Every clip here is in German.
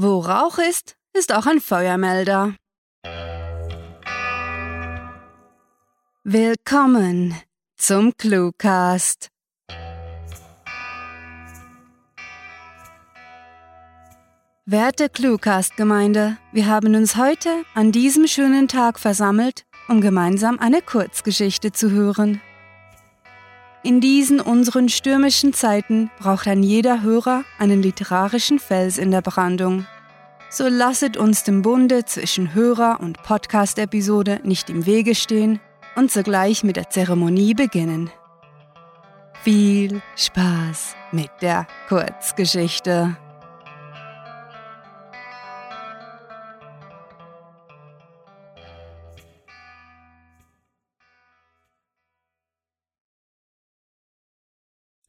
Wo Rauch ist, ist auch ein Feuermelder. Willkommen zum Cluecast. Werte Cluecast-Gemeinde, wir haben uns heute an diesem schönen Tag versammelt, um gemeinsam eine Kurzgeschichte zu hören. In diesen unseren stürmischen Zeiten braucht ein jeder Hörer einen literarischen Fels in der Brandung. So lasset uns dem Bunde zwischen Hörer und Podcast-Episode nicht im Wege stehen und sogleich mit der Zeremonie beginnen. Viel Spaß mit der Kurzgeschichte.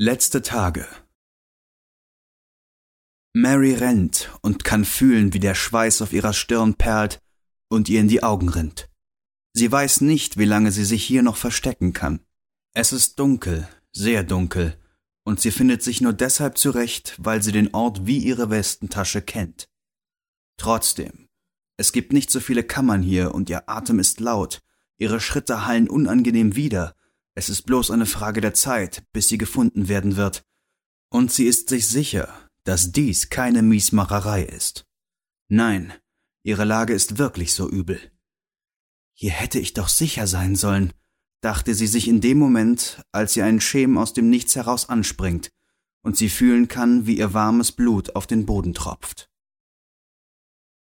Letzte Tage Mary rennt und kann fühlen, wie der Schweiß auf ihrer Stirn perlt und ihr in die Augen rinnt. Sie weiß nicht, wie lange sie sich hier noch verstecken kann. Es ist dunkel, sehr dunkel, und sie findet sich nur deshalb zurecht, weil sie den Ort wie ihre Westentasche kennt. Trotzdem, es gibt nicht so viele Kammern hier und ihr Atem ist laut, ihre Schritte hallen unangenehm wider, es ist bloß eine Frage der Zeit, bis sie gefunden werden wird. Und sie ist sich sicher, dass dies keine Miesmacherei ist. Nein, ihre Lage ist wirklich so übel. Hier hätte ich doch sicher sein sollen, dachte sie sich in dem Moment, als sie einen Schemen aus dem Nichts heraus anspringt und sie fühlen kann, wie ihr warmes Blut auf den Boden tropft.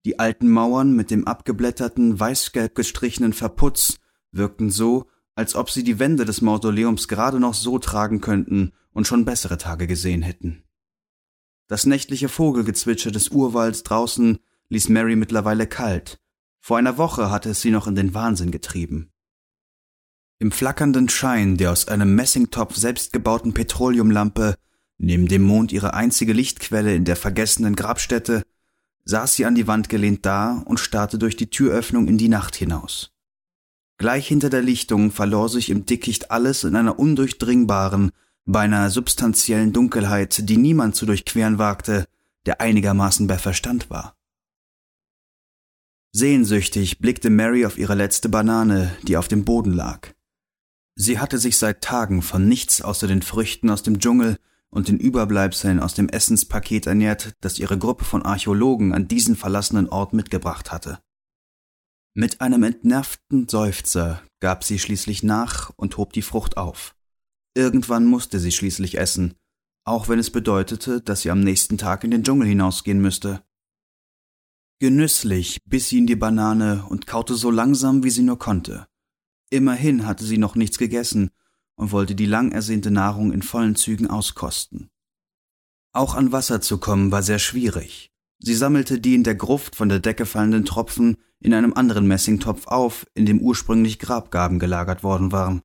Die alten Mauern mit dem abgeblätterten, weißgelb gestrichenen Verputz wirkten so, als ob sie die Wände des Mausoleums gerade noch so tragen könnten und schon bessere Tage gesehen hätten. Das nächtliche Vogelgezwitscher des Urwalds draußen ließ Mary mittlerweile kalt. Vor einer Woche hatte es sie noch in den Wahnsinn getrieben. Im flackernden Schein der aus einem Messingtopf selbstgebauten Petroleumlampe, neben dem Mond ihre einzige Lichtquelle in der vergessenen Grabstätte, saß sie an die Wand gelehnt da und starrte durch die Türöffnung in die Nacht hinaus. Gleich hinter der Lichtung verlor sich im Dickicht alles in einer undurchdringbaren, beinahe substanziellen Dunkelheit, die niemand zu durchqueren wagte, der einigermaßen bei Verstand war. Sehnsüchtig blickte Mary auf ihre letzte Banane, die auf dem Boden lag. Sie hatte sich seit Tagen von nichts außer den Früchten aus dem Dschungel und den Überbleibseln aus dem Essenspaket ernährt, das ihre Gruppe von Archäologen an diesen verlassenen Ort mitgebracht hatte. Mit einem entnervten Seufzer gab sie schließlich nach und hob die Frucht auf. Irgendwann musste sie schließlich essen, auch wenn es bedeutete, dass sie am nächsten Tag in den Dschungel hinausgehen müsste. Genüsslich biss sie in die Banane und kaute so langsam, wie sie nur konnte. Immerhin hatte sie noch nichts gegessen und wollte die lang ersehnte Nahrung in vollen Zügen auskosten. Auch an Wasser zu kommen war sehr schwierig. Sie sammelte die in der Gruft von der Decke fallenden Tropfen in einem anderen Messingtopf auf, in dem ursprünglich Grabgaben gelagert worden waren.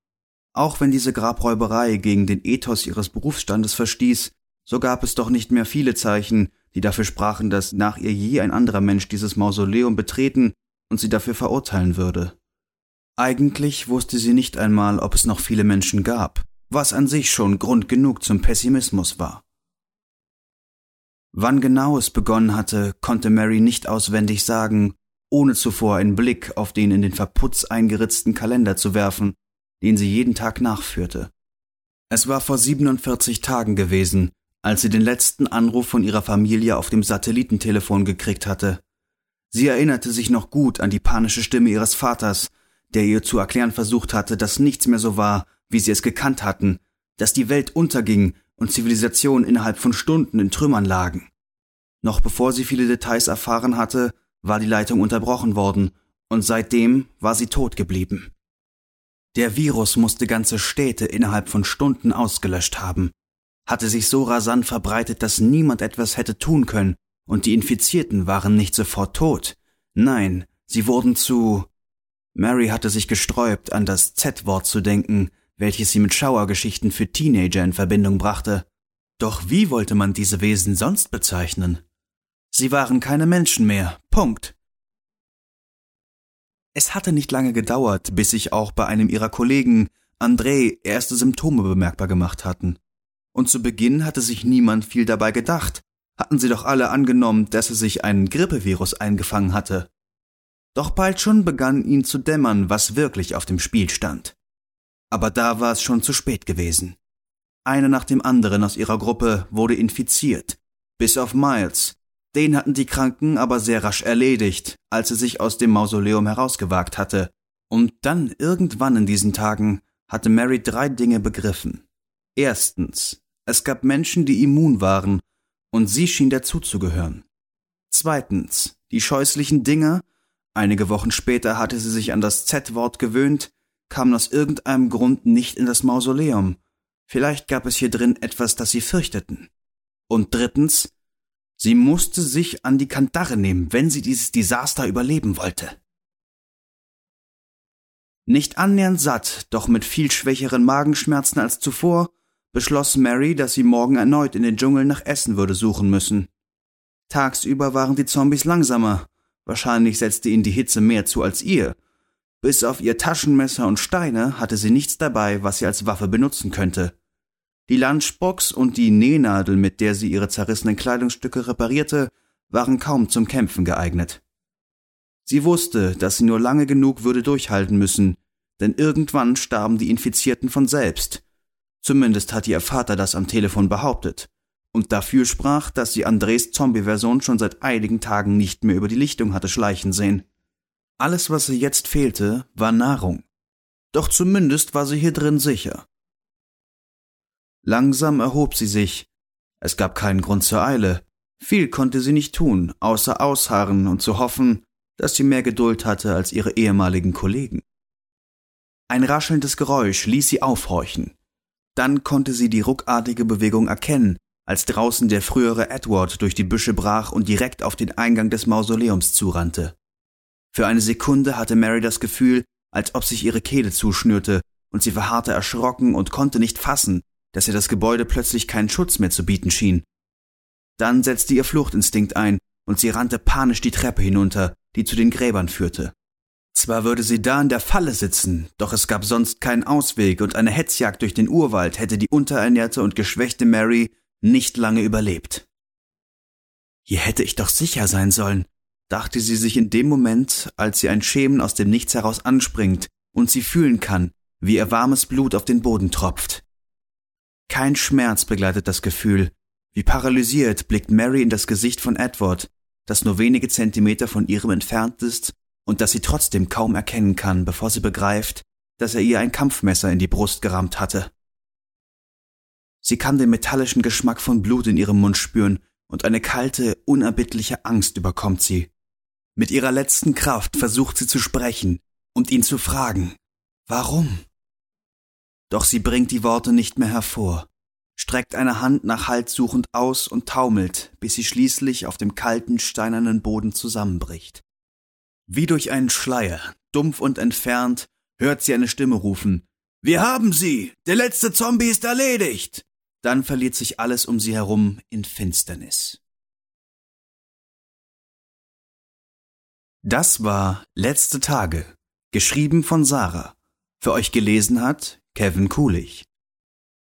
Auch wenn diese Grabräuberei gegen den Ethos ihres Berufsstandes verstieß, so gab es doch nicht mehr viele Zeichen, die dafür sprachen, dass nach ihr je ein anderer Mensch dieses Mausoleum betreten und sie dafür verurteilen würde. Eigentlich wusste sie nicht einmal, ob es noch viele Menschen gab, was an sich schon Grund genug zum Pessimismus war. Wann genau es begonnen hatte, konnte Mary nicht auswendig sagen, ohne zuvor einen Blick auf den in den Verputz eingeritzten Kalender zu werfen, den sie jeden Tag nachführte. Es war vor 47 Tagen gewesen, als sie den letzten Anruf von ihrer Familie auf dem Satellitentelefon gekriegt hatte. Sie erinnerte sich noch gut an die panische Stimme ihres Vaters, der ihr zu erklären versucht hatte, dass nichts mehr so war, wie sie es gekannt hatten, dass die Welt unterging und Zivilisation innerhalb von Stunden in Trümmern lagen. Noch bevor sie viele Details erfahren hatte, war die Leitung unterbrochen worden, und seitdem war sie tot geblieben. Der Virus musste ganze Städte innerhalb von Stunden ausgelöscht haben, hatte sich so rasant verbreitet, dass niemand etwas hätte tun können, und die Infizierten waren nicht sofort tot. Nein, sie wurden zu. Mary hatte sich gesträubt, an das Z-Wort zu denken, welches sie mit Schauergeschichten für Teenager in Verbindung brachte. Doch wie wollte man diese Wesen sonst bezeichnen? Sie waren keine Menschen mehr. Punkt. Es hatte nicht lange gedauert, bis sich auch bei einem ihrer Kollegen, André, erste Symptome bemerkbar gemacht hatten. Und zu Beginn hatte sich niemand viel dabei gedacht, hatten sie doch alle angenommen, dass er sich einen Grippevirus eingefangen hatte. Doch bald schon begann ihn zu dämmern, was wirklich auf dem Spiel stand. Aber da war es schon zu spät gewesen. Einer nach dem anderen aus ihrer Gruppe wurde infiziert, bis auf Miles. Den hatten die Kranken aber sehr rasch erledigt, als er sich aus dem Mausoleum herausgewagt hatte. Und dann irgendwann in diesen Tagen hatte Mary drei Dinge begriffen. Erstens, es gab Menschen, die immun waren, und sie schien dazuzugehören. Zweitens, die scheußlichen Dinger, einige Wochen später hatte sie sich an das Z-Wort gewöhnt, kamen aus irgendeinem Grund nicht in das Mausoleum. Vielleicht gab es hier drin etwas, das sie fürchteten. Und drittens, sie musste sich an die Kandare nehmen, wenn sie dieses Desaster überleben wollte. Nicht annähernd satt, doch mit viel schwächeren Magenschmerzen als zuvor, beschloss Mary, dass sie morgen erneut in den Dschungel nach Essen würde suchen müssen. Tagsüber waren die Zombies langsamer, wahrscheinlich setzte ihnen die Hitze mehr zu als ihr. Bis auf ihr Taschenmesser und Steine hatte sie nichts dabei, was sie als Waffe benutzen könnte. Die Lunchbox und die Nähnadel, mit der sie ihre zerrissenen Kleidungsstücke reparierte, waren kaum zum Kämpfen geeignet. Sie wusste, dass sie nur lange genug würde durchhalten müssen, denn irgendwann starben die Infizierten von selbst. Zumindest hat ihr Vater das am Telefon behauptet und dafür sprach, dass sie Andres Zombie-Version schon seit einigen Tagen nicht mehr über die Lichtung hatte schleichen sehen. Alles, was ihr jetzt fehlte, war Nahrung. Doch zumindest war sie hier drin sicher. Langsam erhob sie sich. Es gab keinen Grund zur Eile. Viel konnte sie nicht tun, außer ausharren und zu hoffen, dass sie mehr Geduld hatte als ihre ehemaligen Kollegen. Ein raschelndes Geräusch ließ sie aufhorchen. Dann konnte sie die ruckartige Bewegung erkennen, als draußen der frühere Edward durch die Büsche brach und direkt auf den Eingang des Mausoleums zurannte. Für eine Sekunde hatte Mary das Gefühl, als ob sich ihre Kehle zuschnürte, und sie verharrte erschrocken und konnte nicht fassen, dass ihr das Gebäude plötzlich keinen Schutz mehr zu bieten schien. Dann setzte ihr Fluchtinstinkt ein, und sie rannte panisch die Treppe hinunter, die zu den Gräbern führte. Zwar würde sie da in der Falle sitzen, doch es gab sonst keinen Ausweg und eine Hetzjagd durch den Urwald hätte die unterernährte und geschwächte Mary nicht lange überlebt. Hier hätte ich doch sicher sein sollen, dachte sie sich in dem Moment, als sie ein Schemen aus dem Nichts heraus anspringt und sie fühlen kann, wie ihr warmes Blut auf den Boden tropft. Kein Schmerz begleitet das Gefühl. Wie paralysiert blickt Mary in das Gesicht von Edward, das nur wenige Zentimeter von ihrem entfernt ist und das sie trotzdem kaum erkennen kann, bevor sie begreift, dass er ihr ein Kampfmesser in die Brust gerammt hatte. Sie kann den metallischen Geschmack von Blut in ihrem Mund spüren und eine kalte, unerbittliche Angst überkommt sie. Mit ihrer letzten Kraft versucht sie zu sprechen und ihn zu fragen, warum? Doch sie bringt die Worte nicht mehr hervor, streckt eine Hand nach Halt suchend aus und taumelt, bis sie schließlich auf dem kalten, steinernen Boden zusammenbricht. Wie durch einen Schleier, dumpf und entfernt, hört sie eine Stimme rufen. Wir haben sie! Der letzte Zombie ist erledigt! Dann verliert sich alles um sie herum in Finsternis. Das war Letzte Tage, geschrieben von Sarah. Für euch gelesen hat Kevin Kulich.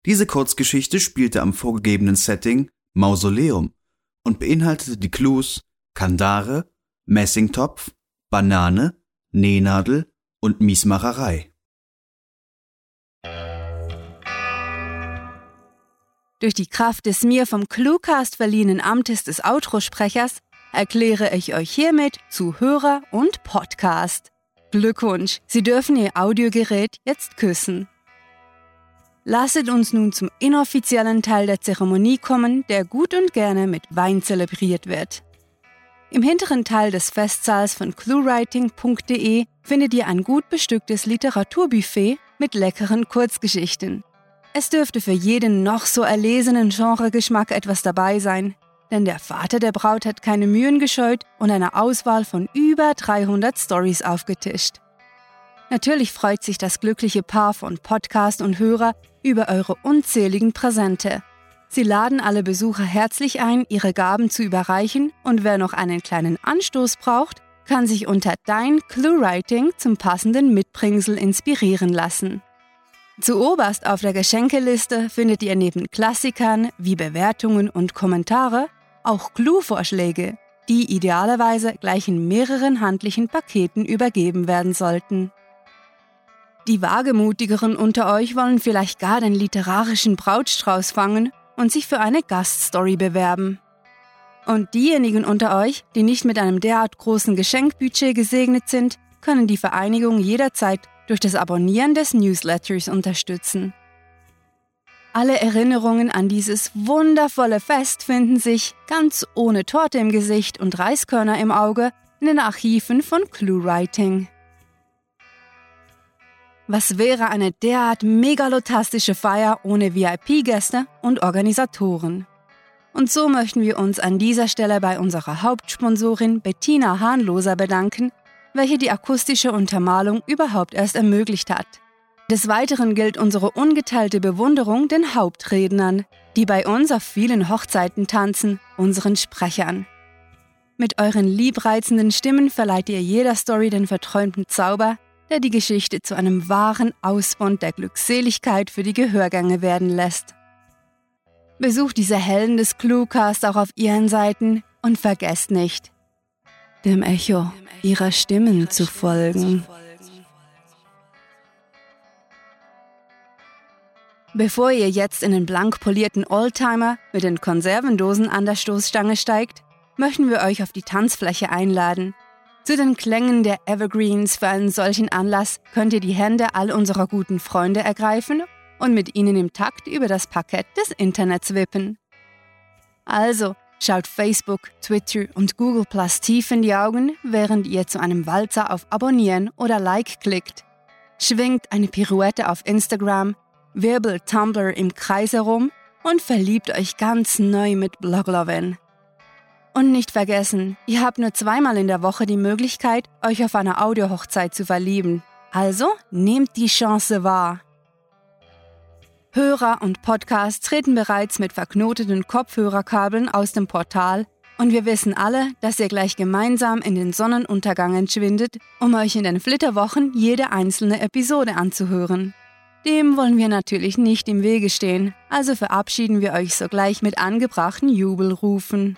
Diese Kurzgeschichte spielte am vorgegebenen Setting Mausoleum und beinhaltete die Clues Kandare, Messingtopf, Banane, Nähnadel und Miesmacherei. Durch die Kraft des mir vom Cluecast verliehenen Amtes des Outro-Sprechers erkläre ich euch hiermit zu Hörer und Podcast. Glückwunsch, Sie dürfen Ihr Audiogerät jetzt küssen. Lasset uns nun zum inoffiziellen Teil der Zeremonie kommen, der gut und gerne mit Wein zelebriert wird. Im hinteren Teil des Festsaals von cluewriting.de findet ihr ein gut bestücktes Literaturbuffet mit leckeren Kurzgeschichten. Es dürfte für jeden noch so erlesenen Genregeschmack etwas dabei sein, denn der Vater der Braut hat keine Mühen gescheut und eine Auswahl von über 300 Stories aufgetischt. Natürlich freut sich das glückliche Paar von Podcast und Hörer über eure unzähligen Präsente. Sie laden alle Besucher herzlich ein, ihre Gaben zu überreichen und wer noch einen kleinen Anstoß braucht, kann sich unter Dein ClueWriting zum passenden Mitbringsel inspirieren lassen. Zu oberst auf der Geschenkeliste findet ihr neben Klassikern wie Bewertungen und Kommentare auch Clue-Vorschläge, die idealerweise gleich in mehreren handlichen Paketen übergeben werden sollten. Die Wagemutigeren unter euch wollen vielleicht gar den literarischen Brautstrauß fangen und sich für eine Gaststory bewerben. Und diejenigen unter euch, die nicht mit einem derart großen Geschenkbudget gesegnet sind, können die Vereinigung jederzeit durch das Abonnieren des Newsletters unterstützen. Alle Erinnerungen an dieses wundervolle Fest finden sich, ganz ohne Torte im Gesicht und Reiskörner im Auge, in den Archiven von ClueWriting. Was wäre eine derart megalotastische Feier ohne VIP-Gäste und Organisatoren? Und so möchten wir uns an dieser Stelle bei unserer Hauptsponsorin Bettina Hahnloser bedanken, welche die akustische Untermalung überhaupt erst ermöglicht hat. Des Weiteren gilt unsere ungeteilte Bewunderung den Hauptrednern, die bei uns auf vielen Hochzeiten tanzen, unseren Sprechern. Mit euren liebreizenden Stimmen verleiht ihr jeder Story den verträumten Zauber, der die Geschichte zu einem wahren Ausbund der Glückseligkeit für die Gehörgänge werden lässt. Besucht diese Helden des Cluecast auch auf ihren Seiten und vergesst nicht, dem Echo ihrer Stimmen zu folgen. Bevor ihr jetzt in den blank polierten Oldtimer mit den Konservendosen an der Stoßstange steigt, möchten wir euch auf die Tanzfläche einladen. Zu den Klängen der Evergreens für einen solchen Anlass könnt ihr die Hände all unserer guten Freunde ergreifen und mit ihnen im Takt über das Parkett des Internets wippen. Also, schaut Facebook, Twitter und Google Plus tief in die Augen, während ihr zu einem Walzer auf Abonnieren oder Like klickt. Schwingt eine Pirouette auf Instagram, wirbelt Tumblr im Kreis herum und verliebt euch ganz neu mit Bloglovin. Und nicht vergessen, ihr habt nur zweimal in der Woche die Möglichkeit, euch auf einer Audiohochzeit zu verlieben. Also nehmt die Chance wahr. Hörer und Podcasts treten bereits mit verknoteten Kopfhörerkabeln aus dem Portal und wir wissen alle, dass ihr gleich gemeinsam in den Sonnenuntergang entschwindet, um euch in den Flitterwochen jede einzelne Episode anzuhören. Dem wollen wir natürlich nicht im Wege stehen, also verabschieden wir euch sogleich mit angebrachten Jubelrufen.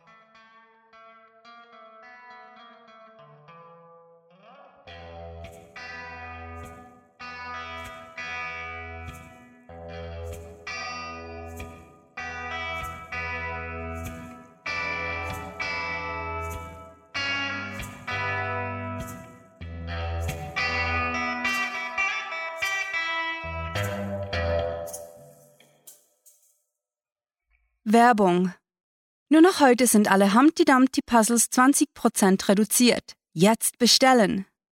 Werbung. Nur noch heute sind alle Humpty Dumpty Puzzles 20% reduziert. Jetzt bestellen.